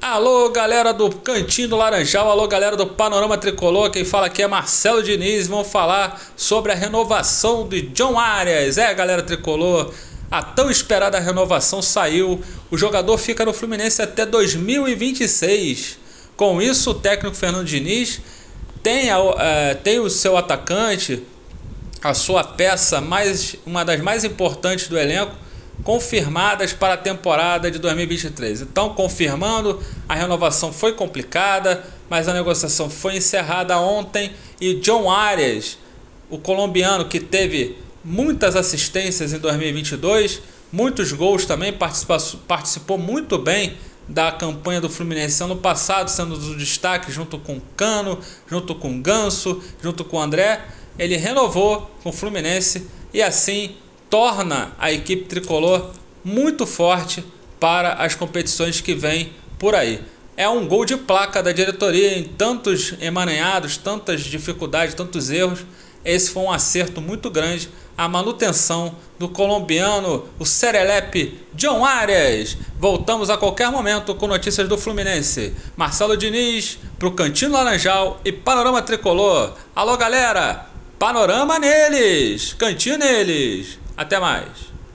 Alô, galera do Cantinho do Laranjal, alô, galera do Panorama Tricolor, quem fala aqui é Marcelo Diniz, vamos falar sobre a renovação de John Arias. É, galera Tricolor, a tão esperada renovação saiu, o jogador fica no Fluminense até 2026. Com isso, o técnico Fernando Diniz tem, a, é, tem o seu atacante, a sua peça mais uma das mais importantes do elenco, confirmadas para a temporada de 2023. Então, confirmando, a renovação foi complicada, mas a negociação foi encerrada ontem e John Arias, o colombiano que teve muitas assistências em 2022, muitos gols também, participou, participou muito bem da campanha do Fluminense ano passado, sendo do destaque junto com Cano, junto com Ganso, junto com André. Ele renovou com o Fluminense e assim torna a equipe tricolor muito forte para as competições que vêm por aí. É um gol de placa da diretoria em tantos emaranhados, tantas dificuldades, tantos erros. Esse foi um acerto muito grande. A manutenção do colombiano, o Serelepe John Arias. Voltamos a qualquer momento com notícias do Fluminense. Marcelo Diniz, para o Cantinho Laranjal e Panorama Tricolor. Alô, galera! Panorama neles! Cantinho neles! Até mais!